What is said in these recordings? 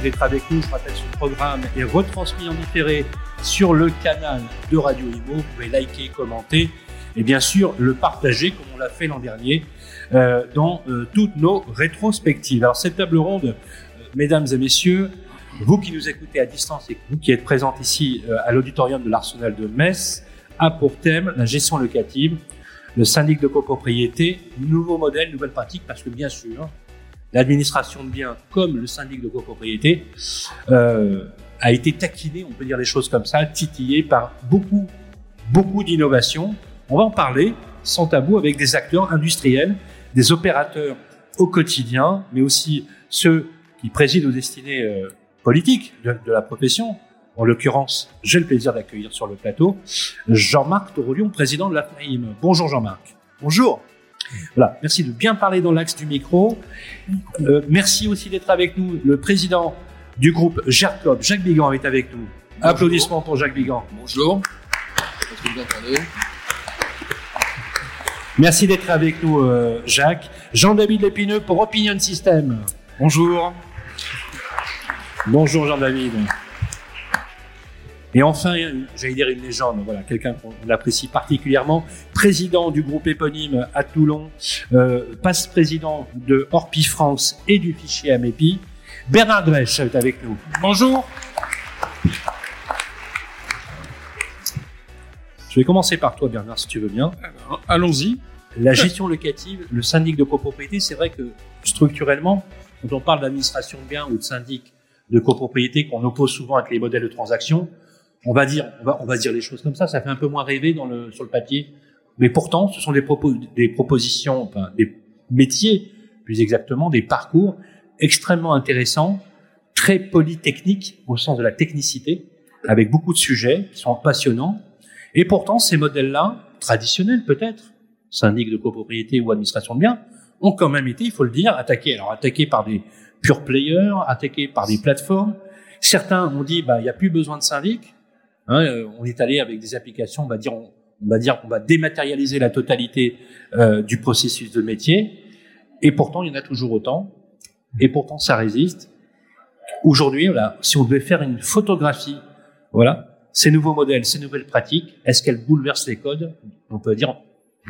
d'être avec nous. Je rappelle ce programme est retransmis en différé sur le canal de Radio Imo. Vous pouvez liker, commenter et bien sûr le partager comme on l'a fait l'an dernier euh, dans euh, toutes nos rétrospectives. Alors cette table ronde, euh, mesdames et messieurs, vous qui nous écoutez à distance et vous qui êtes présents ici à l'auditorium de l'Arsenal de Metz, a pour thème la gestion locative, le syndic de copropriété, nouveau modèle, nouvelle pratique, parce que bien sûr, l'administration de biens comme le syndic de copropriété euh, a été taquiné, on peut dire les choses comme ça, titillé par beaucoup, beaucoup d'innovations. On va en parler sans tabou avec des acteurs industriels, des opérateurs au quotidien, mais aussi ceux qui président aux destinées euh, politiques de, de la profession. En l'occurrence, j'ai le plaisir d'accueillir sur le plateau Jean-Marc Torolion, président de la FNAIM. Bonjour Jean-Marc. Bonjour. Voilà, merci de bien parler dans l'axe du micro. Euh, merci aussi d'être avec nous. Le président du groupe GERCOP, Jacques Bigan, est avec nous. Applaudissements pour Jacques Bigan. Bonjour. Merci d'être avec nous, euh, Jacques. Jean-David Lépineux pour Opinion System. Bonjour. Bonjour Jean-David. Et enfin, j'allais dire une légende, voilà, quelqu'un qu'on apprécie particulièrement, président du groupe éponyme à Toulon, euh, passe-président de Orpi France et du fichier Amépi, Bernard Dresch est avec nous. Bonjour. Je vais commencer par toi, Bernard, si tu veux bien. Allons-y. La gestion locative, le syndic de copropriété, c'est vrai que structurellement, quand on parle d'administration de biens ou de syndic de copropriété qu'on oppose souvent avec les modèles de transaction, on va dire, on va, on va dire les choses comme ça, ça fait un peu moins rêver dans le, sur le papier. Mais pourtant, ce sont des, propos, des propositions, enfin, des métiers, plus exactement, des parcours extrêmement intéressants, très polytechniques au sens de la technicité, avec beaucoup de sujets qui sont passionnants. Et pourtant, ces modèles-là, traditionnels peut-être, syndic de copropriété ou administration de biens, ont quand même été, il faut le dire, attaqués. Alors attaqués par des pure players, attaqués par des plateformes. Certains ont dit, bah, il n'y a plus besoin de syndic. Hein, euh, on est allé avec des applications, on va dire, on, va dire qu'on va dématérialiser la totalité euh, du processus de métier. Et pourtant, il y en a toujours autant. Et pourtant, ça résiste. Aujourd'hui, voilà, si on devait faire une photographie, voilà, ces nouveaux modèles, ces nouvelles pratiques, est-ce qu'elles bouleversent les codes? On peut dire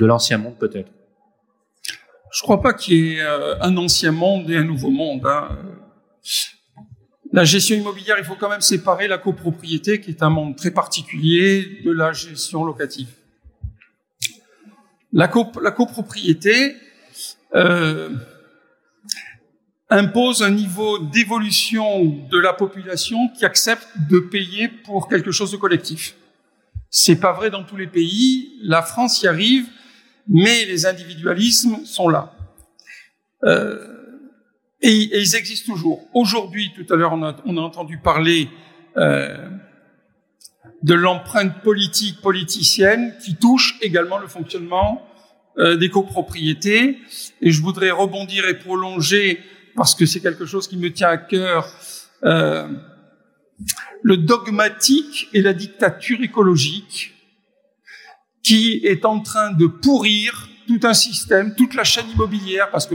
de l'ancien monde peut-être. Je crois pas qu'il y ait euh, un ancien monde et un nouveau monde. Hein. La gestion immobilière, il faut quand même séparer la copropriété, qui est un monde très particulier, de la gestion locative. La, cop la copropriété euh, impose un niveau d'évolution de la population qui accepte de payer pour quelque chose de collectif. C'est pas vrai dans tous les pays. La France y arrive, mais les individualismes sont là. Euh, et, ils existent toujours. Aujourd'hui, tout à l'heure, on a, on a, entendu parler euh, de l'empreinte politique politicienne qui touche également le fonctionnement euh, des copropriétés. Et je voudrais rebondir et prolonger, parce que c'est quelque chose qui me tient à cœur, euh, le dogmatique et la dictature écologique qui est en train de pourrir tout un système, toute la chaîne immobilière, parce que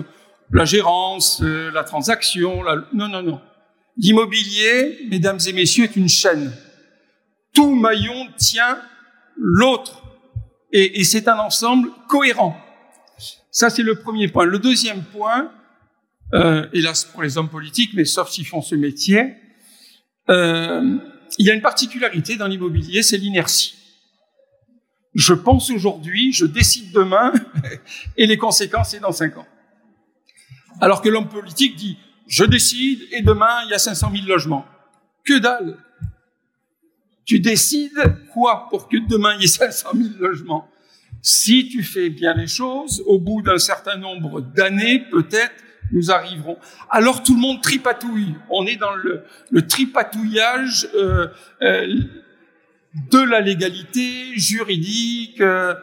la gérance, euh, la transaction, la... non, non, non. L'immobilier, mesdames et messieurs, est une chaîne. Tout maillon tient l'autre. Et, c'est un ensemble cohérent. Ça, c'est le premier point. Le deuxième point, euh, hélas pour les hommes politiques, mais sauf s'ils font ce métier, euh, il y a une particularité dans l'immobilier, c'est l'inertie. Je pense aujourd'hui, je décide demain, et les conséquences, c'est dans cinq ans. Alors que l'homme politique dit, je décide et demain, il y a 500 000 logements. Que dalle Tu décides quoi pour que demain, il y ait 500 000 logements? Si tu fais bien les choses, au bout d'un certain nombre d'années, peut-être, nous arriverons. Alors tout le monde tripatouille. On est dans le, tripatouillage euh, euh, de la légalité juridique, euh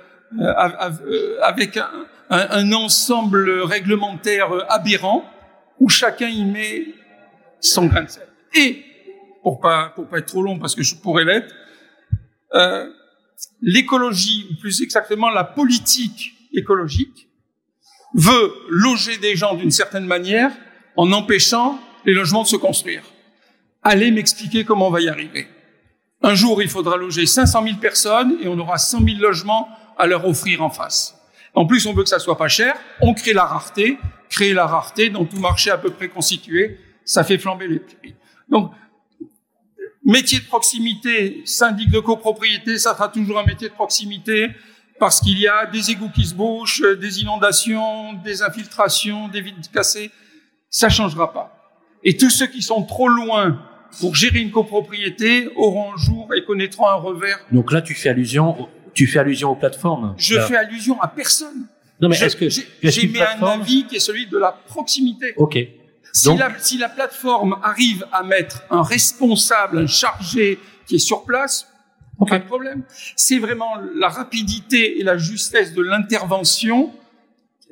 avec un, un, ensemble réglementaire aberrant où chacun y met son grain de sel. Et pour pas pas être trop long parce que je pourrais l'être, euh, l'écologie ou plus exactement la politique écologique veut loger des gens d'une certaine manière en empêchant les logements de se construire. allez m'expliquer comment on va y arriver. Un jour, il faudra loger 500 000 personnes et on aura 100 000 logements à leur offrir en face. En plus, on veut que ça soit pas cher. On crée la rareté. Créer la rareté dans tout marché à peu près constitué, ça fait flamber les prix. Donc, métier de proximité, syndic de copropriété, ça sera toujours un métier de proximité parce qu'il y a des égouts qui se bouchent, des inondations, des infiltrations, des vides cassées. Ça changera pas. Et tous ceux qui sont trop loin pour gérer une copropriété auront un jour et connaîtront un revers. Donc là, tu fais allusion, tu fais allusion aux plateformes. Je fais allusion à personne. Non, mais est-ce que j'ai mis un avis qui est celui de la proximité. Ok. Si, Donc... la, si la plateforme arrive à mettre un responsable, un chargé qui est sur place, pas de problème. C'est vraiment la rapidité et la justesse de l'intervention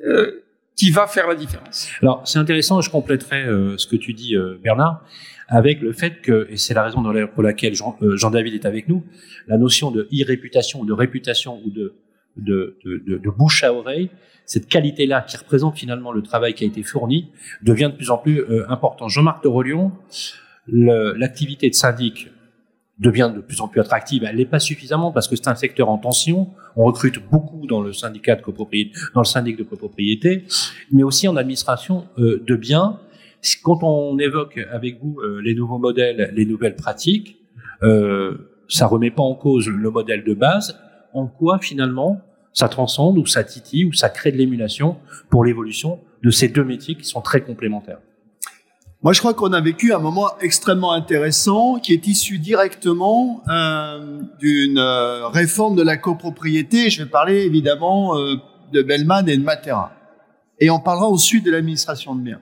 euh, qui va faire la différence. Alors c'est intéressant, je compléterai euh, ce que tu dis, euh, Bernard avec le fait que, et c'est la raison pour laquelle euh, Jean-David est avec nous, la notion de e-réputation, de réputation ou de, de, de, de, bouche à oreille, cette qualité-là qui représente finalement le travail qui a été fourni, devient de plus en plus important. Jean-Marc de Rolion, l'activité de syndic devient de plus en plus attractive. Elle n'est pas suffisamment parce que c'est un secteur en tension. On recrute beaucoup dans le syndicat de copropriété, dans le syndic de copropriété, mais aussi en administration euh, de biens quand on évoque avec vous euh, les nouveaux modèles, les nouvelles pratiques, euh, ça remet pas en cause le modèle de base. En quoi finalement ça transcende ou ça titille ou ça crée de l'émulation pour l'évolution de ces deux métiers qui sont très complémentaires? Moi, je crois qu'on a vécu un moment extrêmement intéressant qui est issu directement euh, d'une euh, réforme de la copropriété. Je vais parler évidemment euh, de Bellman et de Matera. Et on parlera ensuite de l'administration de biens.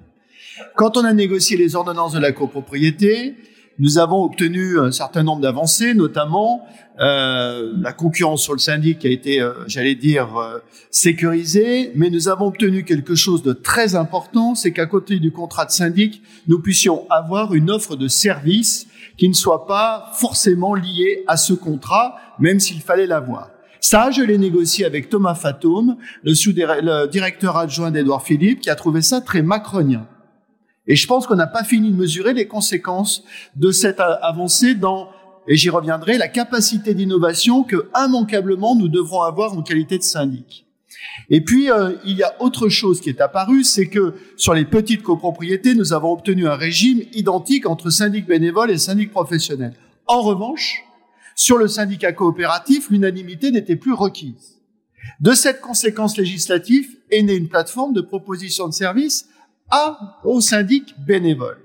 Quand on a négocié les ordonnances de la copropriété, nous avons obtenu un certain nombre d'avancées, notamment euh, la concurrence sur le syndic a été, euh, j'allais dire, euh, sécurisée, mais nous avons obtenu quelque chose de très important, c'est qu'à côté du contrat de syndic, nous puissions avoir une offre de service qui ne soit pas forcément liée à ce contrat, même s'il fallait l'avoir. Ça, je l'ai négocié avec Thomas Fatoum, le, le directeur adjoint d'Edouard Philippe, qui a trouvé ça très macronien. Et je pense qu'on n'a pas fini de mesurer les conséquences de cette avancée dans, et j'y reviendrai, la capacité d'innovation que immanquablement nous devrons avoir en qualité de syndic. Et puis, euh, il y a autre chose qui est apparue, c'est que sur les petites copropriétés, nous avons obtenu un régime identique entre syndic bénévole et syndic professionnel. En revanche, sur le syndicat coopératif, l'unanimité n'était plus requise. De cette conséquence législative est née une plateforme de proposition de services à, au syndic bénévole.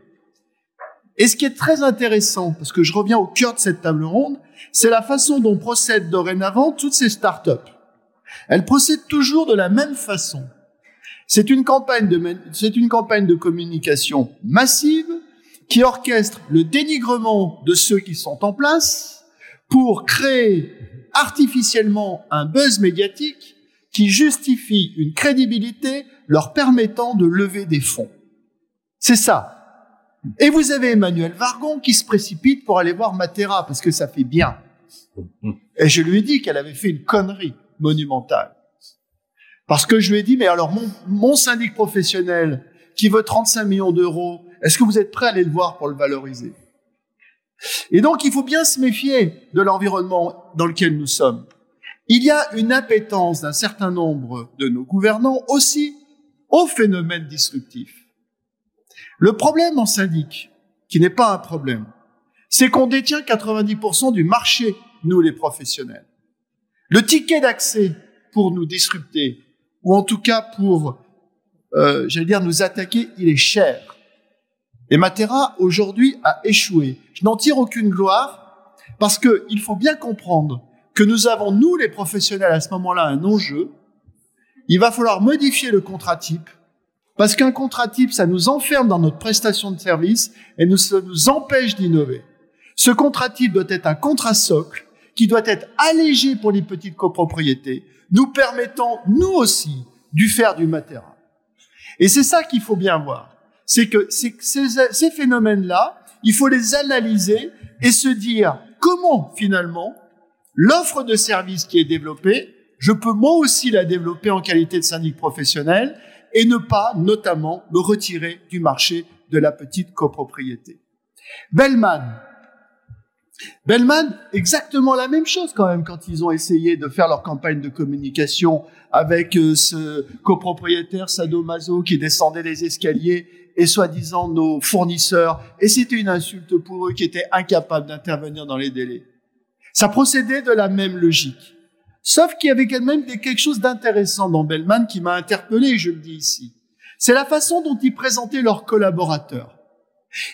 Et ce qui est très intéressant, parce que je reviens au cœur de cette table ronde, c'est la façon dont procèdent dorénavant toutes ces startups. Elles procèdent toujours de la même façon. C'est une campagne de, c'est une campagne de communication massive qui orchestre le dénigrement de ceux qui sont en place pour créer artificiellement un buzz médiatique qui justifie une crédibilité leur permettant de lever des fonds. C'est ça. Et vous avez Emmanuel Vargon qui se précipite pour aller voir Matera parce que ça fait bien. Et je lui ai dit qu'elle avait fait une connerie monumentale. Parce que je lui ai dit, mais alors mon, syndic professionnel qui veut 35 millions d'euros, est-ce que vous êtes prêt à aller le voir pour le valoriser? Et donc il faut bien se méfier de l'environnement dans lequel nous sommes. Il y a une appétence d'un certain nombre de nos gouvernants aussi au phénomène disruptif. Le problème en syndic, qui n'est pas un problème, c'est qu'on détient 90% du marché, nous les professionnels. Le ticket d'accès pour nous disrupter, ou en tout cas pour, euh, j'allais dire, nous attaquer, il est cher. Et Matera, aujourd'hui, a échoué. Je n'en tire aucune gloire, parce qu'il faut bien comprendre que nous avons, nous les professionnels, à ce moment-là, un enjeu, il va falloir modifier le contrat type, parce qu'un contrat type, ça nous enferme dans notre prestation de service et nous, ça nous empêche d'innover. Ce contrat type doit être un contrat socle qui doit être allégé pour les petites copropriétés, nous permettant, nous aussi, du faire du matériel. Et c'est ça qu'il faut bien voir. C'est que ces, ces phénomènes-là, il faut les analyser et se dire comment, finalement, l'offre de service qui est développée, je peux moi aussi la développer en qualité de syndic professionnel et ne pas, notamment, me retirer du marché de la petite copropriété. Bellman. Bellman, exactement la même chose quand même quand ils ont essayé de faire leur campagne de communication avec euh, ce copropriétaire sadomaso qui descendait les escaliers et soi-disant nos fournisseurs. Et c'était une insulte pour eux qui étaient incapables d'intervenir dans les délais. Ça procédait de la même logique. Sauf qu'il y avait quand même quelque chose d'intéressant dans Bellman qui m'a interpellé, je le dis ici. C'est la façon dont ils présentaient leurs collaborateurs.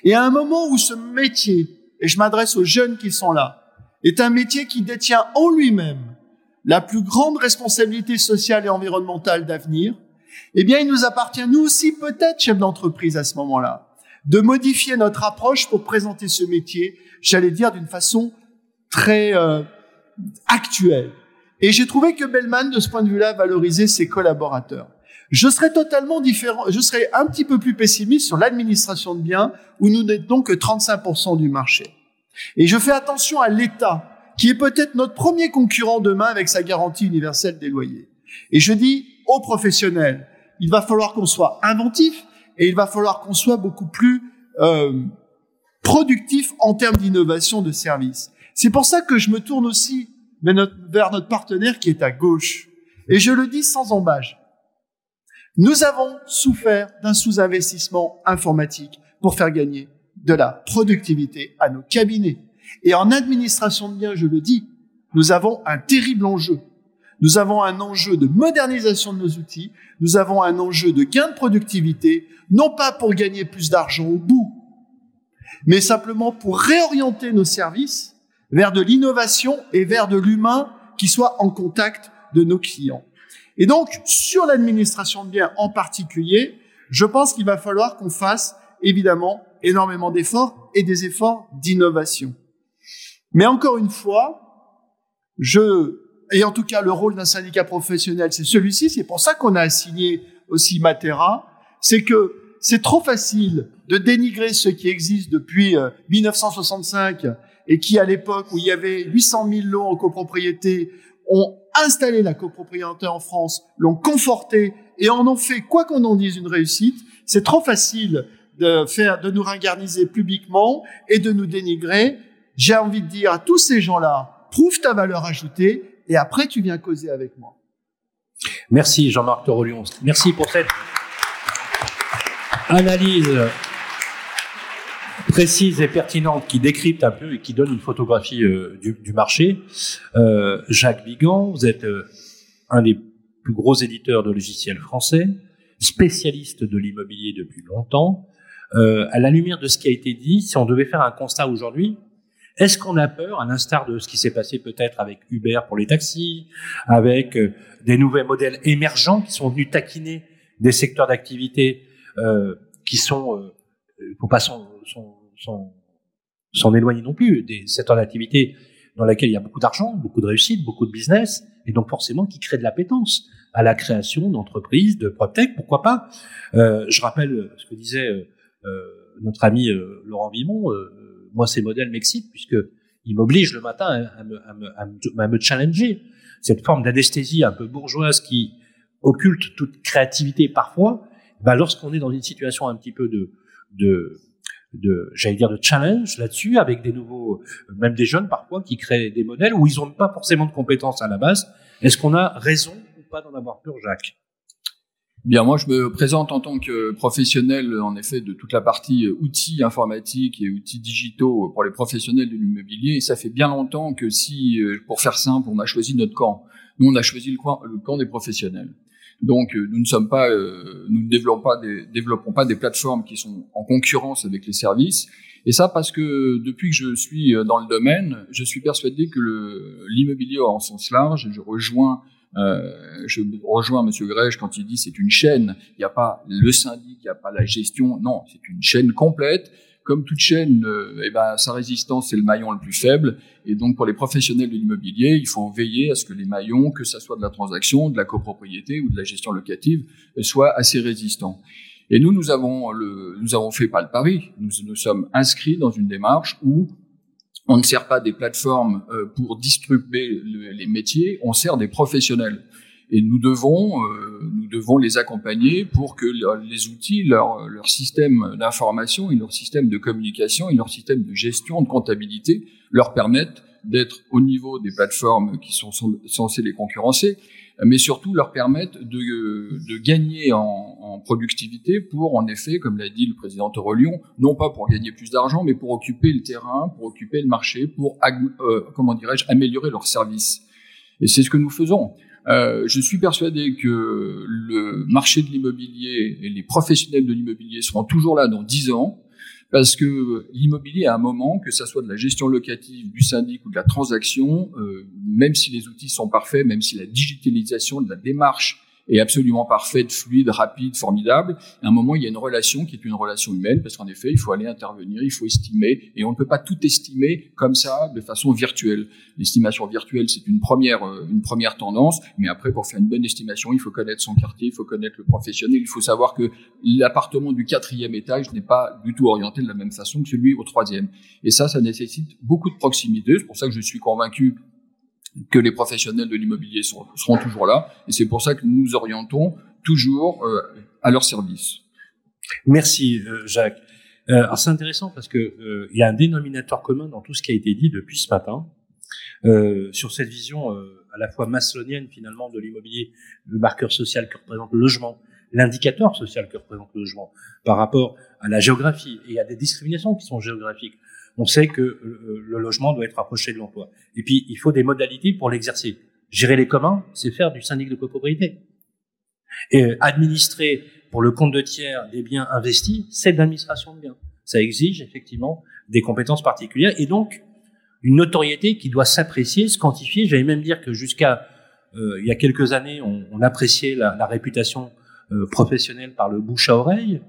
Et à un moment où ce métier, et je m'adresse aux jeunes qui sont là, est un métier qui détient en lui-même la plus grande responsabilité sociale et environnementale d'avenir, eh bien, il nous appartient, nous aussi, peut-être, chefs d'entreprise à ce moment-là, de modifier notre approche pour présenter ce métier, j'allais dire, d'une façon très euh, actuelle. Et j'ai trouvé que Bellman, de ce point de vue-là, valorisait ses collaborateurs. Je serais totalement différent, je serais un petit peu plus pessimiste sur l'administration de biens, où nous n'êtes que 35% du marché. Et je fais attention à l'État, qui est peut-être notre premier concurrent demain avec sa garantie universelle des loyers. Et je dis aux professionnels, il va falloir qu'on soit inventif et il va falloir qu'on soit beaucoup plus euh, productif en termes d'innovation de service. C'est pour ça que je me tourne aussi vers notre partenaire qui est à gauche. Et je le dis sans embâche. Nous avons souffert d'un sous-investissement informatique pour faire gagner de la productivité à nos cabinets. Et en administration de biens, je le dis, nous avons un terrible enjeu. Nous avons un enjeu de modernisation de nos outils, nous avons un enjeu de gain de productivité, non pas pour gagner plus d'argent au bout, mais simplement pour réorienter nos services vers de l'innovation et vers de l'humain qui soit en contact de nos clients. Et donc, sur l'administration de biens en particulier, je pense qu'il va falloir qu'on fasse évidemment énormément d'efforts et des efforts d'innovation. Mais encore une fois, je et en tout cas le rôle d'un syndicat professionnel, c'est celui-ci, c'est pour ça qu'on a assigné aussi Matera, c'est que c'est trop facile de dénigrer ce qui existe depuis 1965 euh, et qui, à l'époque où il y avait 800 000 lots en copropriété, ont installé la copropriété en France, l'ont conforté et en ont fait, quoi qu'on en dise, une réussite. C'est trop facile de faire, de nous ringarniser publiquement et de nous dénigrer. J'ai envie de dire à tous ces gens-là, prouve ta valeur ajoutée et après tu viens causer avec moi. Merci Jean-Marc Torolion. Merci pour cette analyse précise et pertinente qui décrypte un peu et qui donne une photographie euh, du, marché. Euh, Jacques Vigan, vous êtes euh, un des plus gros éditeurs de logiciels français, spécialiste de l'immobilier depuis longtemps. à la lumière de ce qui a été dit, si on devait faire un constat aujourd'hui, est-ce qu'on a peur, à l'instar de ce qui s'est passé peut-être avec Uber pour les taxis, avec des nouveaux modèles émergents qui sont venus taquiner des secteurs d'activité qui sont, euh, faut pas s'en, s'en, éloigner non plus, des secteurs d'activité dans lesquels il y a beaucoup d'argent, beaucoup de réussite, beaucoup de business, et donc forcément qui créent de l'appétence à la création d'entreprises, de PropTech, pourquoi pas. Euh, je rappelle ce que disait euh, notre ami Laurent Vimon, moi, ces modèles m'excitent puisque ils m'obligent le matin à me, à, me, à, me, challenger. Cette forme d'anesthésie un peu bourgeoise qui occulte toute créativité parfois, bah, lorsqu'on est dans une situation un petit peu de, de, de j'allais dire de challenge là-dessus, avec des nouveaux, même des jeunes parfois qui créent des modèles où ils n'ont pas forcément de compétences à la base. Est-ce qu'on a raison ou pas d'en avoir peur, Jacques? Bien, moi, je me présente en tant que professionnel, en effet, de toute la partie euh, outils informatiques et outils digitaux pour les professionnels de l'immobilier. Et ça fait bien longtemps que si, euh, pour faire simple, on a choisi notre camp. Nous, on a choisi le camp des professionnels. Donc, euh, nous ne sommes pas, nous ne développons pas, des, développons pas des plateformes qui sont en concurrence avec les services. Et ça parce que depuis que je suis dans le domaine, je suis persuadé que l'immobilier en sens large, je rejoins euh, je rejoins Monsieur Grèche quand il dit c'est une chaîne. Il n'y a pas le syndic, il n'y a pas la gestion. Non, c'est une chaîne complète. Comme toute chaîne, euh, eh ben, sa résistance c'est le maillon le plus faible. Et donc pour les professionnels de l'immobilier, il faut veiller à ce que les maillons, que ça soit de la transaction, de la copropriété ou de la gestion locative, soient assez résistants. Et nous, nous avons nous avons fait pas le pari. Nous nous sommes inscrits dans une démarche où on ne sert pas des plateformes euh, pour distribuer les métiers, on sert des professionnels. Et nous devons, euh, nous devons les accompagner pour que les outils, leur, système d'information et leur système de communication et leur système de gestion, de comptabilité leur permettent d'être au niveau des plateformes qui sont censées les concurrencer, mais surtout leur permettent de, gagner en, en, productivité pour, en effet, comme l'a dit le président Torolion, non pas pour gagner plus d'argent, mais pour occuper le terrain, pour occuper le marché, pour, euh, comment dirais-je, améliorer leurs services. Et c'est ce que nous faisons. Euh, je suis persuadé que le marché de l'immobilier et les professionnels de l'immobilier seront toujours là dans dix ans parce que l'immobilier à un moment, que ça soit de la gestion locative, du syndic ou de la transaction, euh, même si les outils sont parfaits, même si la digitalisation de la démarche est absolument parfaite, fluide, rapide, formidable. À un moment, il y a une relation qui est une relation humaine, parce qu'en effet, il faut aller intervenir, il faut estimer, et on ne peut pas tout estimer comme ça, de façon virtuelle. L'estimation virtuelle, c'est une première, euh, une première tendance, mais après, pour faire une bonne estimation, il faut connaître son quartier, il faut connaître le professionnel, il faut savoir que l'appartement du quatrième étage n'est pas du tout orienté de la même façon que celui au troisième. Et ça, ça nécessite beaucoup de proximité. C'est pour ça que je suis convaincu que les professionnels de l'immobilier seront, toujours là. Et c'est pour ça que nous orientons toujours euh, à leur service. Merci, euh, Jacques. Euh, alors c'est intéressant parce que il y a un dénominateur commun dans tout ce qui a été dit depuis ce matin sur cette vision à la fois maçonnienne finalement de l'immobilier, le marqueur social que représente le logement, l'indicateur social que représente le logement par rapport à la géographie. Et a des discriminations qui sont géographiques on sait que euh, le logement doit être rapproché de l'emploi. Et puis, il faut des modalités pour l'exercer. Gérer les communs, c'est faire du syndic de copropriété. Et euh, administrer pour le compte de tiers des biens investis, c'est de l'administration de biens. Ça exige effectivement des compétences particulières et donc une notoriété qui doit s'apprécier, se quantifier. J'allais même dire que jusqu'à euh, il y a quelques années, on, appréciait la, réputation professionnelle par le bouche à oreille.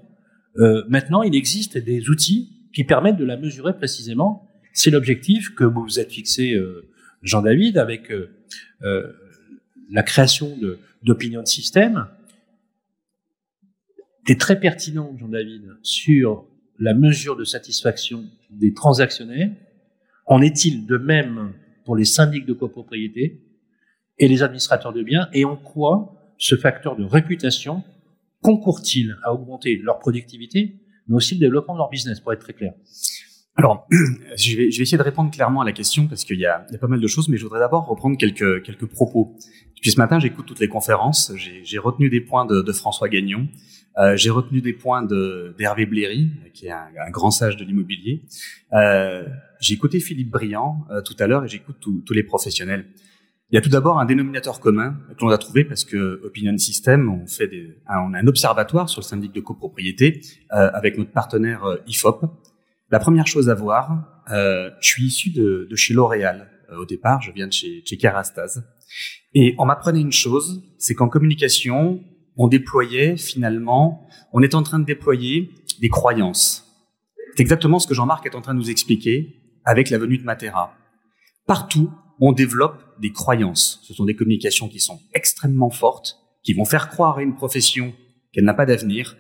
maintenant, il existe des outils qui permettent de la mesurer précisément. C'est l'objectif que vous vous êtes fixé, euh, Jean-David, avec euh, euh, la création d'opinion de, système. C'est très pertinent, Jean-David, sur la mesure de satisfaction des transactionnaires. En est-il de même pour les syndics de copropriété et les administrateurs de biens? Et en quoi ce facteur de réputation concourt-il à augmenter leur productivité? Mais aussi le développement de leur business, pour être très clair. Alors, je vais, essayer de répondre clairement à la question parce qu'il y a, pas mal de choses, mais je voudrais d'abord reprendre quelques, propos. Depuis ce matin, j'écoute toutes les conférences. J'ai retenu des points de, François Gagnon. Euh, j'ai retenu des points d'Hervé Bléry, qui est un, un grand sage de l'immobilier. Euh, j'ai écouté Philippe Briand euh, tout à l'heure et j'écoute tous les professionnels. Il y a tout d'abord un dénominateur commun que l'on a trouvé parce que Opinion System, on fait des, on a un observatoire sur le syndic de copropriété euh, avec notre partenaire euh, IFOP. La première chose à voir, euh, je suis issu de, de chez L'Oréal euh, au départ, je viens de chez, chez et on m'apprenait une chose, c'est qu'en communication, on déployait finalement, on est en train de déployer des croyances. C'est exactement ce que Jean-Marc est en train de nous expliquer avec la venue de Matera. Partout, on développe des croyances. Ce sont des communications qui sont extrêmement fortes, qui vont faire croire à une profession qu'elle n'a pas d'avenir.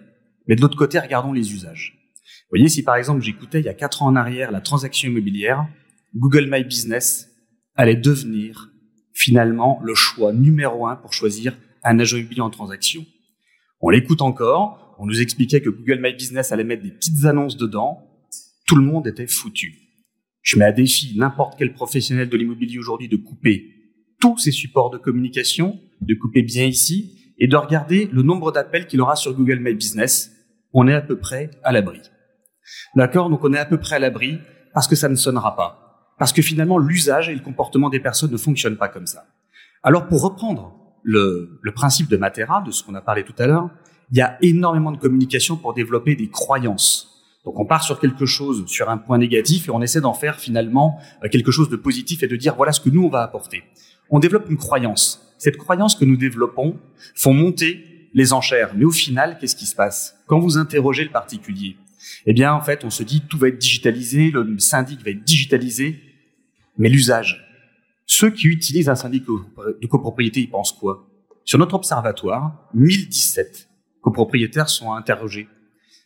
Mais de l'autre côté, regardons les usages. Vous voyez, si par exemple j'écoutais il y a quatre ans en arrière la transaction immobilière, Google My Business allait devenir finalement le choix numéro un pour choisir un agent immobilier en transaction. On l'écoute encore, on nous expliquait que Google My Business allait mettre des petites annonces dedans, tout le monde était foutu. Je mets à défi n'importe quel professionnel de l'immobilier aujourd'hui de couper tous ses supports de communication, de couper bien ici et de regarder le nombre d'appels qu'il aura sur Google My Business. On est à peu près à l'abri. D'accord? Donc on est à peu près à l'abri parce que ça ne sonnera pas. Parce que finalement l'usage et le comportement des personnes ne fonctionnent pas comme ça. Alors pour reprendre le, le principe de Matera, de ce qu'on a parlé tout à l'heure, il y a énormément de communication pour développer des croyances donc on part sur quelque chose, sur un point négatif, et on essaie d'en faire finalement euh, quelque chose de positif et de dire voilà ce que nous on va apporter. On développe une croyance. Cette croyance que nous développons font monter les enchères. Mais au final, qu'est-ce qui se passe? Quand vous interrogez le particulier, eh bien en fait on se dit tout va être digitalisé, le syndic va être digitalisé, mais l'usage. Ceux qui utilisent un syndic de copropriété, ils pensent quoi? Sur notre observatoire, 1017 copropriétaires sont interrogés.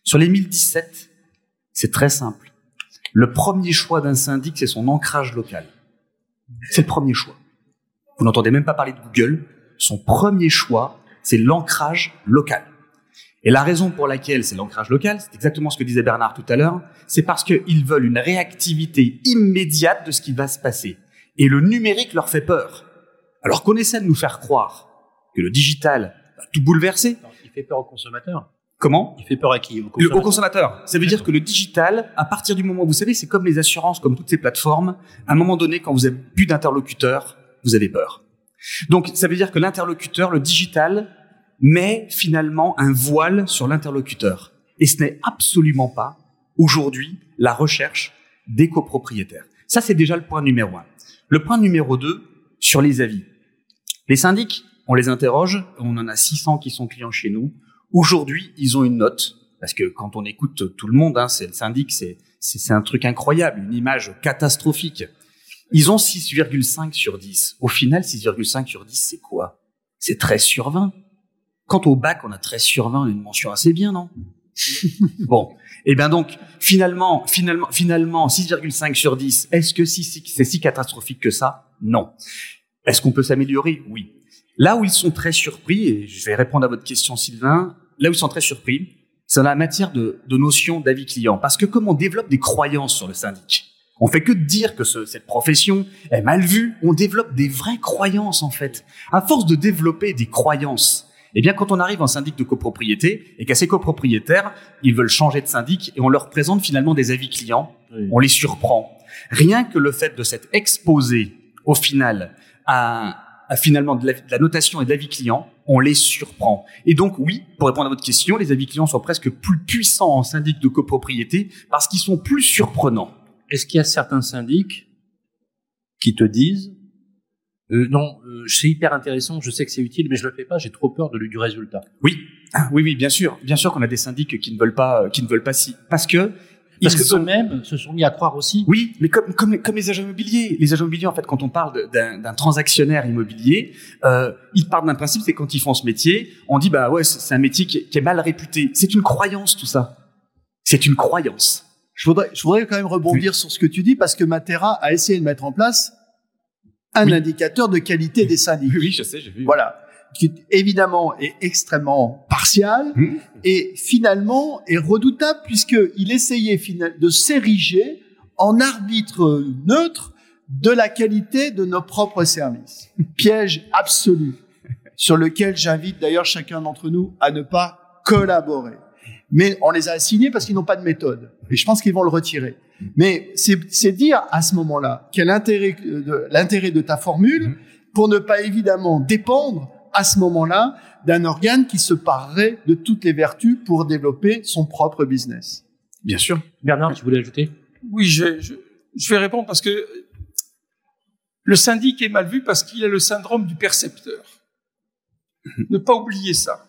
Sur les 1017, c'est très simple. Le premier choix d'un syndic, c'est son ancrage local. C'est le premier choix. Vous n'entendez même pas parler de Google. Son premier choix, c'est l'ancrage local. Et la raison pour laquelle c'est l'ancrage local, c'est exactement ce que disait Bernard tout à l'heure, c'est parce qu'ils veulent une réactivité immédiate de ce qui va se passer. Et le numérique leur fait peur. Alors qu'on essaie de nous faire croire que le digital va tout bouleverser. Il fait peur aux consommateurs. Comment Il fait peur à qui? Au consommateur. Ça veut dire que le digital, à partir du moment, vous savez, c'est comme les assurances, comme toutes ces plateformes, à un moment donné, quand vous avez plus d'interlocuteurs, vous avez peur. Donc, ça veut dire que l'interlocuteur, le digital, met finalement un voile sur l'interlocuteur. Et ce n'est absolument pas, aujourd'hui, la recherche des copropriétaires. Ça, c'est déjà le point numéro un. Le point numéro deux, sur les avis. Les syndics, on les interroge, on en a 600 qui sont clients chez nous. Aujourd'hui, ils ont une note, parce que quand on écoute tout le monde, hein, c'est le syndic, c'est c'est un truc incroyable, une image catastrophique. Ils ont 6,5 sur 10. Au final, 6,5 sur 10, c'est quoi? C'est 13 sur 20. Quand au bac, on a 13 sur 20, on a une mention assez bien, non? Bon, et bien donc, finalement, finalement, finalement, 6,5 sur 10, est-ce que c'est si catastrophique que ça? Non. Est-ce qu'on peut s'améliorer? Oui. Là où ils sont très surpris, et je vais répondre à votre question, Sylvain, là où ils sont très surpris, c'est dans la matière de, de notion d'avis client. Parce que comme on développe des croyances sur le syndic, on fait que dire que ce- cette profession est mal vue, on développe des vraies croyances en fait. À force de développer des croyances, eh bien quand on arrive en syndic de copropriété et qu'à ces copropriétaires, ils veulent changer de syndic et on leur présente finalement des avis clients, Oui. on les surprend. Rien que le fait de s'être exposé au final à, à finalement de la, de la notation et de l'avis client, on les surprend. Et donc oui, pour répondre à votre question, les avis clients sont presque plus puissants en syndic de copropriété parce qu'ils sont plus surprenants. Est-ce qu'il y a certains syndics qui te disent euh, non, euh, c'est hyper intéressant, je sais que c'est utile, mais je le fais pas, j'ai trop peur de, du résultat? Oui, Ah, oui, oui, bien sûr, bien sûr qu'on a des syndics qui ne veulent pas, qui ne veulent pas si, parce que Parce ils que eux-mêmes se sont mis à croire aussi. Oui, mais comme, comme, comme les agents immobiliers. Les agents immobiliers, en fait, quand on parle de- d'un d'un transactionnaire immobilier, euh, ils partent d'un principe, c'est quand ils font ce métier, on dit, bah ouais, c'est un métier qui est, qui est mal réputé. C'est une croyance, tout ça. C'est une croyance. Je voudrais, je voudrais quand même rebondir sur ce que tu dis parce que Matera a essayé de mettre en place un Oui. indicateur de qualité des syndics. Oui, je sais, j'ai vu. Voilà. Qui évidemment est extrêmement partial Mhm. et finalement est redoutable puisqu'il essayait de s'ériger en arbitre neutre de la qualité de nos propres services. Piège absolu sur lequel j'invite d'ailleurs chacun d'entre nous à ne pas collaborer. Mais on les a assignés parce qu'ils n'ont pas de méthode. Et je pense qu'ils vont le retirer. Mais c'est dire à ce moment-là quel intérêt euh, de l'intérêt de ta formule Mhm. pour ne pas évidemment dépendre à ce moment-là d'un organe qui se parerait de toutes les vertus pour développer son propre business. Bien sûr. Bernard, tu voulais ajouter? Oui, je, je, je vais répondre parce que le syndic est mal vu parce qu'il a le syndrome du percepteur. ne pas oublier ça.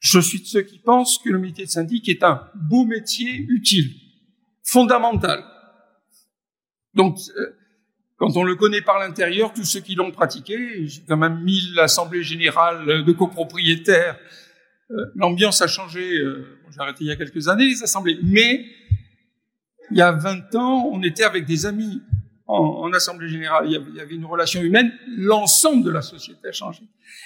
Je suis de ceux qui pensent que le métier de syndic est un beau métier utile, fondamental. Donc, euh, quand on le connaît par l'intérieur, tous ceux qui l'ont pratiqué, j'ai quand même mis l'assemblée générale de copropriétaires. Euh, L'ambiance a changé. euh, J'ai arrêté il y a quelques années les assemblées, mais il y a 20 ans, on était avec des amis en, en assemblée générale. Il y, avait, une relation humaine. L'ensemble de la société a changé.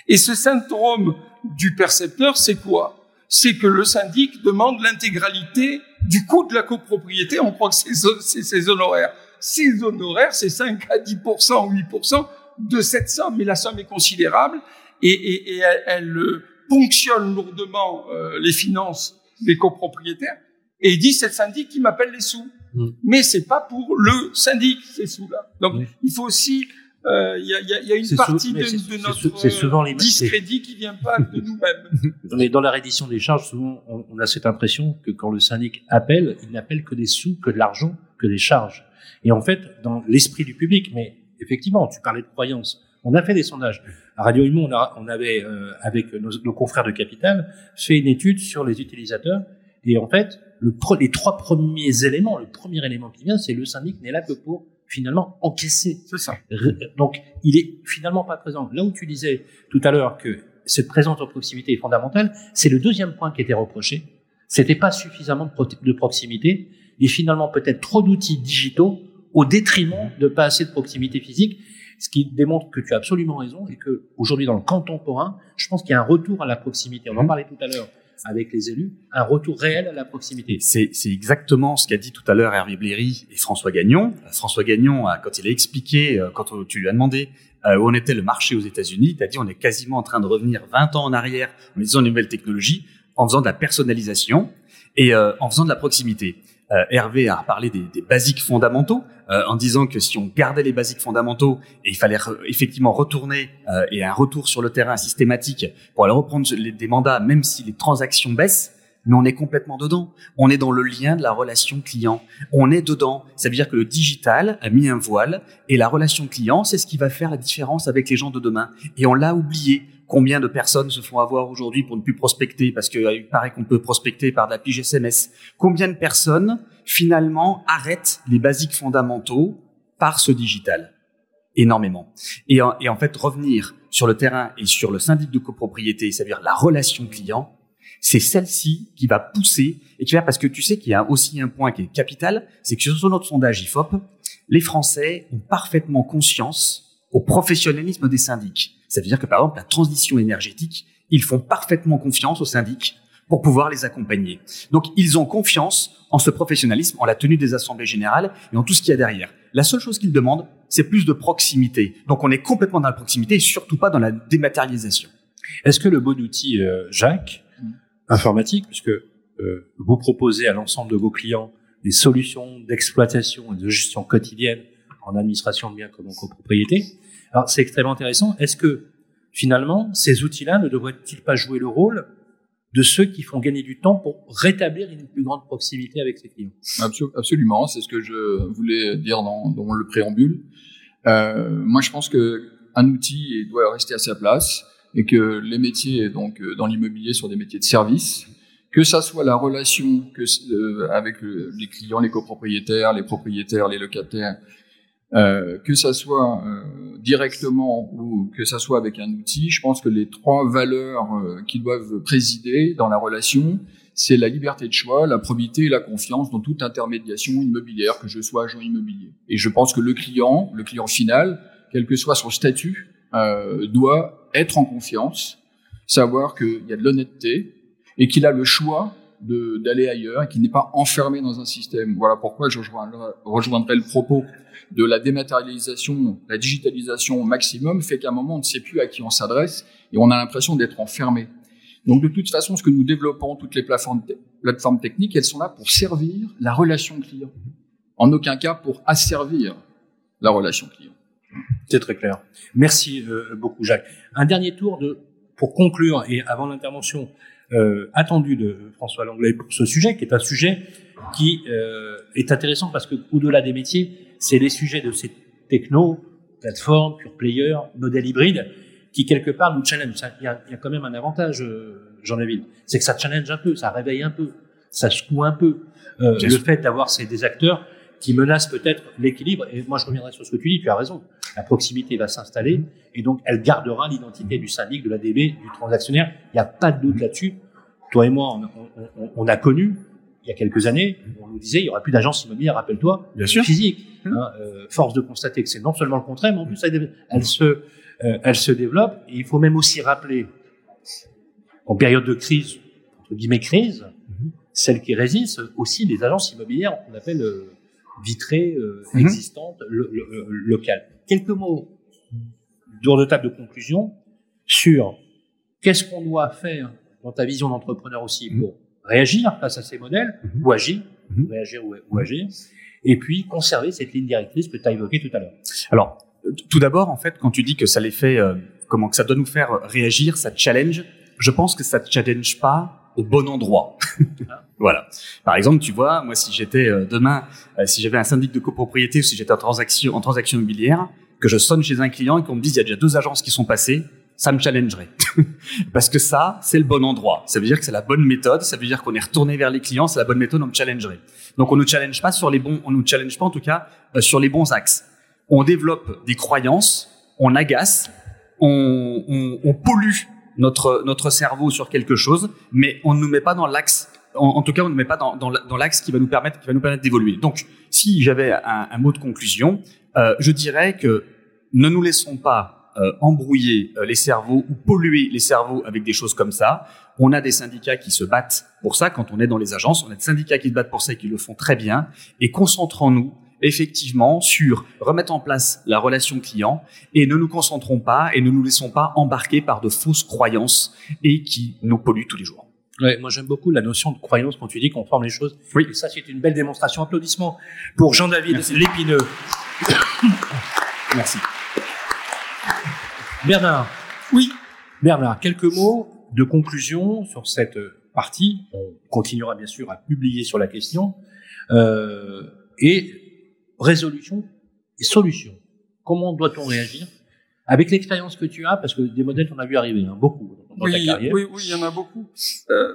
Et ce syndrome du percepteur, c'est quoi? C'est que le syndic demande l'intégralité du coût de la copropriété. On croit que c'est ses honoraires. Ces honoraires, c'est 5 à 10 ou 8% de cette somme, mais la somme est considérable et, et, et elle, elle, euh, ponctionne lourdement euh, les finances des copropriétaires et il dit c'est le syndic qui m'appelle les sous. Mm. Mais c'est pas pour le syndic ces sous-là. Donc Oui. il faut aussi euh, il y, a, il y a- il y a une partie de, notre souvent les- discrédit qui vient pas de nous-mêmes. Mais dans la reddition des charges, souvent, on, on a cette impression que quand le syndic appelle, il n'appelle que des sous, que de l'argent, que des charges. Et en fait, dans l'esprit du public, mais effectivement, tu parlais de croyances. On a fait des sondages. À Radio Imo, on, a- on avait, euh, avec nos, nos confrères de Capital, fait une étude sur les utilisateurs. Et en fait, le les trois premiers éléments, le premier élément qui vient, c'est le syndic n'est là que pour finalement encaisser. C'est ça. Donc, il est finalement pas présent. Là où tu disais tout à l'heure que cette présence en proximité est fondamentale, c'est le deuxième point qui était reproché. C'était pas suffisamment de proximité et finalement peut-être trop d'outils digitaux au détriment de pas assez de proximité physique. Ce qui démontre que tu as absolument raison et que aujourd'hui dans le contemporain, je pense qu'il y a un retour à la proximité. On en parlait tout à l'heure avec les élus, un retour réel à la proximité. C'est, exactement ce qu'a dit tout à l'heure Hervé Bléry et François Gagnon. François Gagnon, quand il a expliqué, euh, quand tu lui as demandé euh, où en était le marché aux États-Unis, il a dit on est quasiment en train de revenir 20 ans en arrière en utilisant une nouvelle technologie, en faisant de la personnalisation et euh, en faisant de la proximité. Euh, Hervé a parlé des, des basiques fondamentaux euh, en disant que si on gardait les basiques fondamentaux et il fallait effectivement retourner euh, et un retour sur le terrain systématique pour aller reprendre les, des mandats, même si les transactions baissent, mais on est complètement dedans. On est dans le lien de la relation client. On est dedans. Ça veut dire que le digital a mis un voile et la relation client, c'est ce qui va faire la différence avec les gens de demain. Et on l'a oublié. Combien de personnes se font avoir aujourd'hui pour ne plus prospecter parce qu'il euh, paraît qu'on peut prospecter par de la pige SMS Combien de personnes finalement arrêtent les basiques fondamentaux par ce digital? Énormément. Et en, et en fait, revenir sur le terrain et sur le syndic de copropriété, c'est-à-dire la relation client, c'est celle-ci qui va pousser et qui va parce que tu sais qu'il y a aussi un point qui est capital, c'est que sur notre sondage IFOP, les Français ont parfaitement conscience au professionnalisme des syndics. Ça veut dire que par exemple la transition énergétique, ils font parfaitement confiance aux syndics pour pouvoir les accompagner. Donc ils ont confiance en ce professionnalisme, en la tenue des assemblées générales et en tout ce qu'il y a derrière. La seule chose qu'ils demandent, c'est plus de proximité. Donc on est complètement dans la proximité et surtout pas dans la dématérialisation. Est-ce que le bon outil, euh, Jacques, informatique, puisque euh, vous proposez à l'ensemble de vos clients des solutions d'exploitation et de gestion quotidienne en administration de biens comme en copropriété, alors c'est extrêmement intéressant. Est-ce que finalement ces outils-là ne devraient-ils pas jouer le rôle de ceux qui font gagner du temps pour rétablir une plus grande proximité avec ses clients? Absolument, c'est ce que je voulais dire dans, le préambule. Euh, moi, je pense que un outil doit rester à sa place et que les métiers donc euh, dans l'immobilier sont des métiers de service, que ça soit la relation euh, avec les clients, les copropriétaires, les propriétaires, les locataires, euh, que ça soit euh, directement ou que ça soit avec un outil, je pense que les trois valeurs qui doivent présider dans la relation, c'est la liberté de choix, la probité et la confiance dans toute intermédiation immobilière, que je sois agent immobilier. Et je pense que le client, le client final, quel que soit son statut, euh, doit être en confiance, savoir qu'il y a de l'honnêteté et qu'il a le choix d'aller ailleurs et qu'il n'est pas enfermé dans un système. Voilà pourquoi je rejoindrai, le propos de la dématérialisation, la digitalisation au maximum fait qu'à un moment on ne sait plus à qui on s'adresse et on a l'impression d'être enfermé. Donc de toute façon, ce que nous développons, toutes les plateformes, techniques, elles sont là pour servir la relation client. En aucun cas pour asservir la relation client. C'est très clair. Merci euh, beaucoup, Jacques. Un dernier tour pour conclure et avant l'intervention euh, attendue de François Langlais pour ce sujet, qui est un sujet qui euh, est intéressant parce que au-delà des métiers, c'est les sujets de ces technos, plateformes, pure player, modèles hybrides, qui quelque part nous challenge. Il y a, y a, quand même un avantage, euh, Jean-David, c'est que ça challenge un peu, ça réveille un peu, ça secoue un peu. Euh, le fait d'avoir ces des acteurs qui menace peut-être l'équilibre. Et moi, je reviendrai sur ce que tu dis, tu as raison. La proximité va s'installer et donc elle gardera l'identité du syndic, de la DB, du transactionnaire. Il n'y a pas de doute là-dessus. Toi et moi, on, on, on, a connu, il y a quelques années, on nous disait, il y aura plus d'agence immobilière, rappelle-toi, physique. Hein, euh, force de constater que c'est non seulement le contraire, mais en plus, elle, elle se, euh, elle se développe. Et il faut même aussi rappeler, en période de crise, entre guillemets crise, mhm. celle qui résiste, aussi les agences immobilières qu'on appelle euh, vitrée euh, mhm. existante le, le, locale. Quelques mots tour de table de conclusion sur qu'est-ce qu'on doit faire dans ta vision d'entrepreneur aussi mhm. pour réagir face à ces modèles mhm. ou agir, réagir ou, ou, agir, et puis conserver cette ligne directrice que tu as évoquée tout à l'heure. Alors, tout d'abord, en fait, quand tu dis que ça les fait, euh, comment que ça doit nous faire réagir, ça challenge, je pense que ça ne challenge pas au bon endroit. Voilà. Par exemple, tu vois, moi, si j'étais euh, demain, euh, si j'avais un syndic de copropriété ou si j'étais en transaction, en transaction immobilière, que je sonne chez un client et qu'on me dise il y a déjà deux agences qui sont passées, ça me challengerait. Parce que ça, c'est le bon endroit. Ça veut dire que c'est la bonne méthode. Ça veut dire qu'on est retourné vers les clients. C'est la bonne méthode. On me challengerait. Donc, on ne challenge pas sur les bons, on nous challenge pas en tout cas euh, sur les bons axes. On développe des croyances, on agace, on, on, on pollue notre notre cerveau sur quelque chose, mais on ne nous met pas dans l'axe en, tout cas, on ne met pas dans, dans, dans l'axe qui va nous permettre, qui va nous permettre d'évoluer. Donc, si j'avais un, un, mot de conclusion, euh, je dirais que ne nous laissons pas euh, embrouiller euh, les cerveaux ou polluer les cerveaux avec des choses comme ça. On a des syndicats qui se battent pour ça quand on est dans les agences. On a des syndicats qui se battent pour ça et qui le font très bien. Et concentrons-nous effectivement sur remettre en place la relation client et ne nous concentrons pas et ne nous laissons pas embarquer par de fausses croyances et qui nous polluent tous les jours. Ouais, moi j'aime beaucoup la notion de croyance quand tu dis qu'on forme les choses. Oui. Et ça c'est une belle démonstration. Applaudissements pour Jean-David Lépineux. Merci. Bernard. Oui. Bernard, quelques mots de conclusion sur cette partie. On continuera bien sûr à publier sur la question. Euh, et résolution et solution. Comment doit-on réagir avec l'expérience que tu as, parce que des modèles, on a vu arriver, hein, beaucoup dans oui, ta carrière. Oui, oui, il y en a beaucoup. Euh,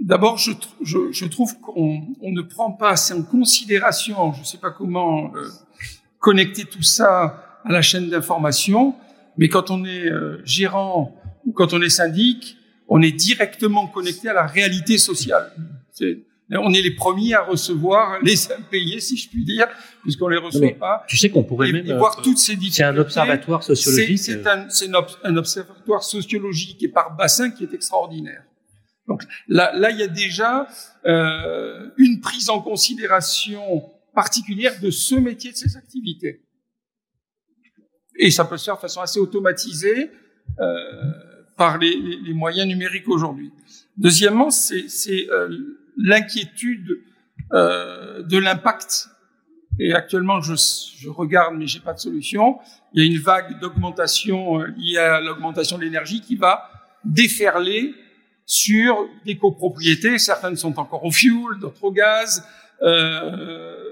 D'abord, je, je, je, trouve qu'on on ne prend pas assez en considération, je ne sais pas comment euh, connecter tout ça à la chaîne d'information, mais quand on est euh, gérant ou quand on est syndic, on est directement connecté à la réalité sociale. On est les premiers à recevoir les impayés, si je puis dire, puisqu'on les reçoit pas. Tu sais qu'on pourrait même voir euh, toutes ces C'est un observatoire sociologique. C'est un, un, observatoire sociologique et par bassin qui est extraordinaire. Donc là, là, il y a déjà euh, une prise en considération particulière de ce métier, de ces activités. Et ça peut se faire de façon assez automatisée euh, par les, les, les, moyens numériques aujourd'hui. Deuxièmement, c'est euh, l'inquiétude euh, de l'impact. Et actuellement, je, je regarde, mais j'ai pas de solution. Il y a une vague d'augmentation euh, liée à l'augmentation de l'énergie qui va déferler sur des copropriétés. Certaines sont encore au fuel, d'autres au gaz. Euh,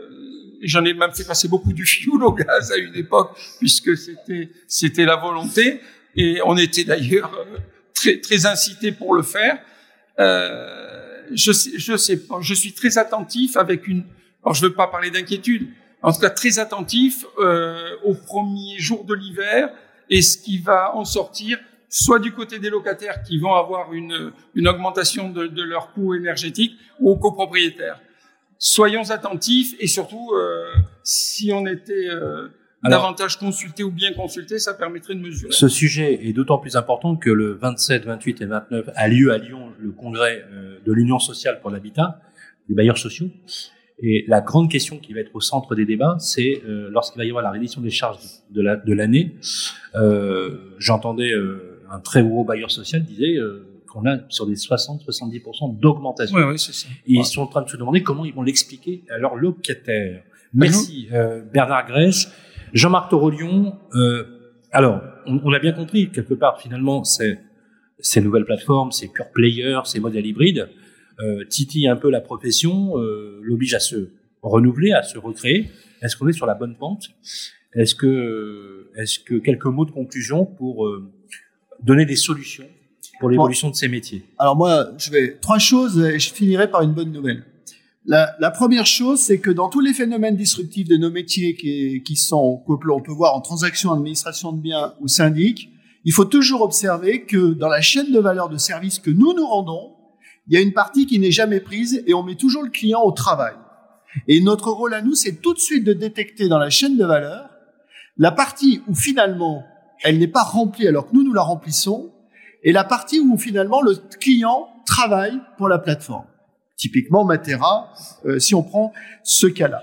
J'en ai même fait passer beaucoup du fuel au gaz à une époque, puisque c'était c'était la volonté. Et on était d'ailleurs euh, très très incité pour le faire. Euh, je, je sais je suis très attentif avec une, alors je veux pas parler d'inquiétude, en tout cas très attentif euh, aux premiers jours de l'hiver et ce qui va en sortir, soit du côté des locataires qui vont avoir une, une augmentation de, de leur coût énergétique, ou aux copropriétaires. Soyons attentifs et surtout, euh, si on était euh, alors, davantage consulté ou bien consulté, ça permettrait de mesurer. Ce sujet est d'autant plus important que le 27, 28 et 29 a lieu à Lyon le congrès euh, de l'Union sociale pour l'habitat, des bailleurs sociaux. Et la grande question qui va être au centre des débats, c'est euh, lorsqu'il va y avoir la reddition des charges de l'année. La, euh, J'entendais euh, un très gros bailleur social disait euh, qu'on a sur des 60-70% d'augmentation. Oui, oui, c'est ça. Et ils sont en train de se demander comment ils vont l'expliquer à leurs locataires. Merci Bernard Grèche. Jean-Marc Torolion, euh, alors, on, on, a bien compris, quelque part, finalement, ces nouvelles plateformes, ces pure players, ces modèles hybrides, euh, titillent un peu la profession, euh, l'oblige à se renouveler, à se recréer. Est-ce qu'on est sur la bonne pente? Est-ce que, est-ce que quelques mots de conclusion pour euh, donner des solutions pour l'évolution de ces métiers? Alors moi, je vais trois choses et je finirai par une bonne nouvelle. La, la, première chose, c'est que dans tous les phénomènes disruptifs de nos métiers qui, qui sont, que l'on peut voir en transaction, administration de biens ou syndic, il faut toujours observer que dans la chaîne de valeur de service que nous nous rendons, il y a une partie qui n'est jamais prise et on met toujours le client au travail. Et notre rôle à nous, c'est tout de suite de détecter dans la chaîne de valeur la partie où finalement elle n'est pas remplie alors que nous nous la remplissons et la partie où finalement le client travaille pour la plateforme. Typiquement Matera, euh, si on prend ce cas-là.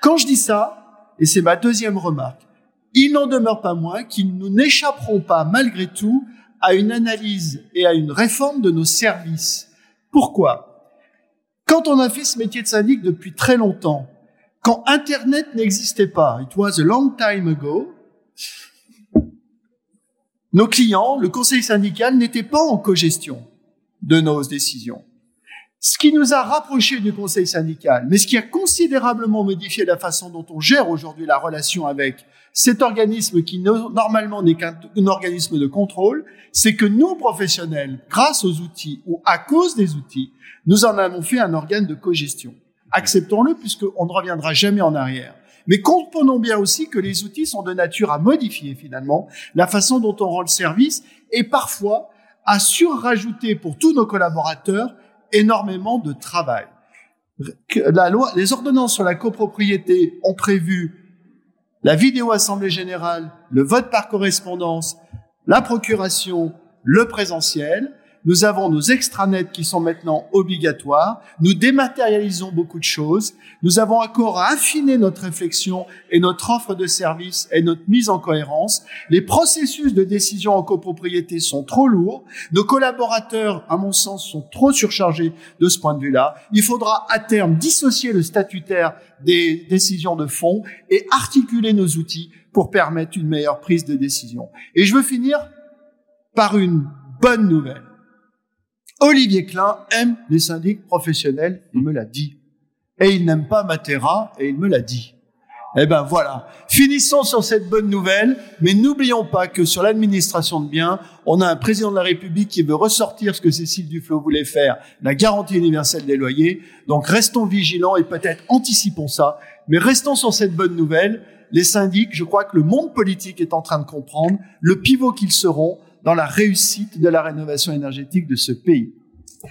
Quand je dis ça, et c'est ma deuxième remarque, il n'en demeure pas moins qu'ils nous n'échapperont pas malgré tout à une analyse et à une réforme de nos services. Pourquoi? Quand on a fait ce métier de syndic depuis très longtemps, quand Internet n'existait pas, it was a long time ago, nos clients, le conseil syndical n'était pas en cogestion de nos décisions. Ce qui nous a rapprochés du conseil syndical, mais ce qui a considérablement modifié la façon dont on gère aujourd'hui la relation avec cet organisme qui normalement n'est qu'un organisme de contrôle, c'est que nous, professionnels, grâce aux outils ou à cause des outils, nous en avons fait un organe de cogestion. Acceptons-le puisqu'on ne reviendra jamais en arrière. Mais comprenons bien aussi que les outils sont de nature à modifier finalement la façon dont on rend le service et parfois à surrajouter pour tous nos collaborateurs énormément de travail. La loi, les ordonnances sur la copropriété ont prévu la vidéo assemblée générale, le vote par correspondance, la procuration, le présentiel. Nous avons nos extranets qui sont maintenant obligatoires. Nous dématérialisons beaucoup de choses. Nous avons encore à affiner notre réflexion et notre offre de service et notre mise en cohérence. Les processus de décision en copropriété sont trop lourds. Nos collaborateurs, à mon sens, sont trop surchargés de ce point de vue-là. Il faudra à terme dissocier le statutaire des décisions de fond et articuler nos outils pour permettre une meilleure prise de décision. Et je veux finir par une bonne nouvelle. Olivier Klein aime les syndics professionnels, il me l'a dit. Et il n'aime pas Matera, et il me l'a dit. Eh ben voilà. Finissons sur cette bonne nouvelle, mais n'oublions pas que sur l'administration de biens, on a un président de la République qui veut ressortir ce que Cécile Duflot voulait faire, la garantie universelle des loyers. Donc restons vigilants et peut-être anticipons ça, mais restons sur cette bonne nouvelle. Les syndics, je crois que le monde politique est en train de comprendre le pivot qu'ils seront dans la réussite de la rénovation énergétique de ce pays.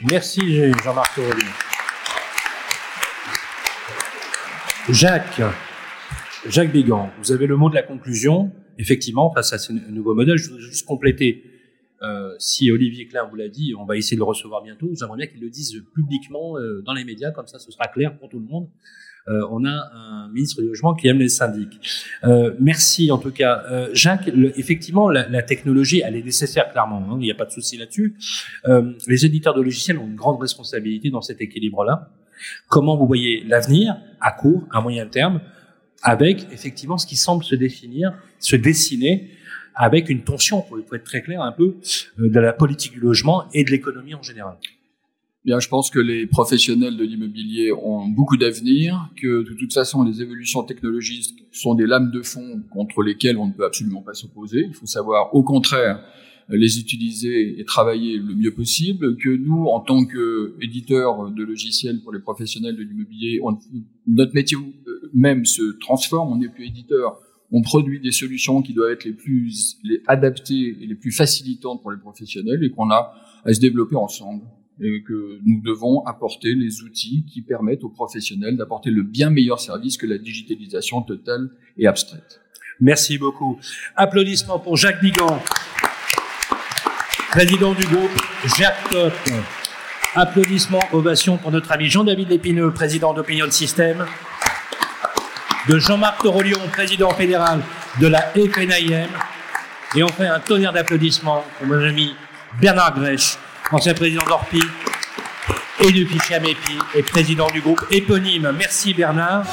Merci Jean-Marc Aurélien. Jacques, Jacques Bigan, vous avez le mot de la conclusion. Effectivement, face à ce nouveau modèle, je voudrais juste compléter. Euh, si Olivier Klein vous l'a dit, on va essayer de le recevoir bientôt. J'aimerais bien qu'il le dise publiquement euh, dans les médias, comme ça ce sera clair pour tout le monde. Euh, on a un ministre du logement qui aime les syndics. Euh, merci en tout cas, euh, Jacques. effectivement, la, technologie, elle est nécessaire clairement. Hein, il n'y a pas de souci là-dessus. les éditeurs de logiciels ont une grande responsabilité dans cet équilibre-là. Comment vous voyez l'avenir à court, à moyen terme, avec effectivement ce qui semble se définir, se dessiner avec une tension, pour être très clair, un peu de la politique du logement et de l'économie en général? Bien, je pense que les professionnels de l'immobilier ont beaucoup d'avenir, que de toute façon les évolutions technologiques sont des lames de fond contre lesquelles on ne peut absolument pas s'opposer. Il faut savoir, au contraire, les utiliser et travailler le mieux possible, que nous, en tant qu'éditeurs de logiciels pour les professionnels de l'immobilier, notre métier même se transforme, on n'est plus éditeur, on produit des solutions qui doivent être les plus les adaptées et les plus facilitantes pour les professionnels et qu'on a à se développer ensemble et que nous devons apporter les outils qui permettent aux professionnels d'apporter le bien meilleur service que la digitalisation totale et abstraite. Merci beaucoup. Applaudissements pour Jacques Bigan, président du groupe Jacques Top. Applaudissements, ovations pour notre ami Jean-David Lépineux, président d'Opinion Système, de Jean-Marc Torolion, président fédéral de la FNIM, et on fait un tonnerre d'applaudissements pour mon ami Bernard Grèche, ancien président d'Orpi, et du fichier et président du groupe éponyme. Merci Bernard.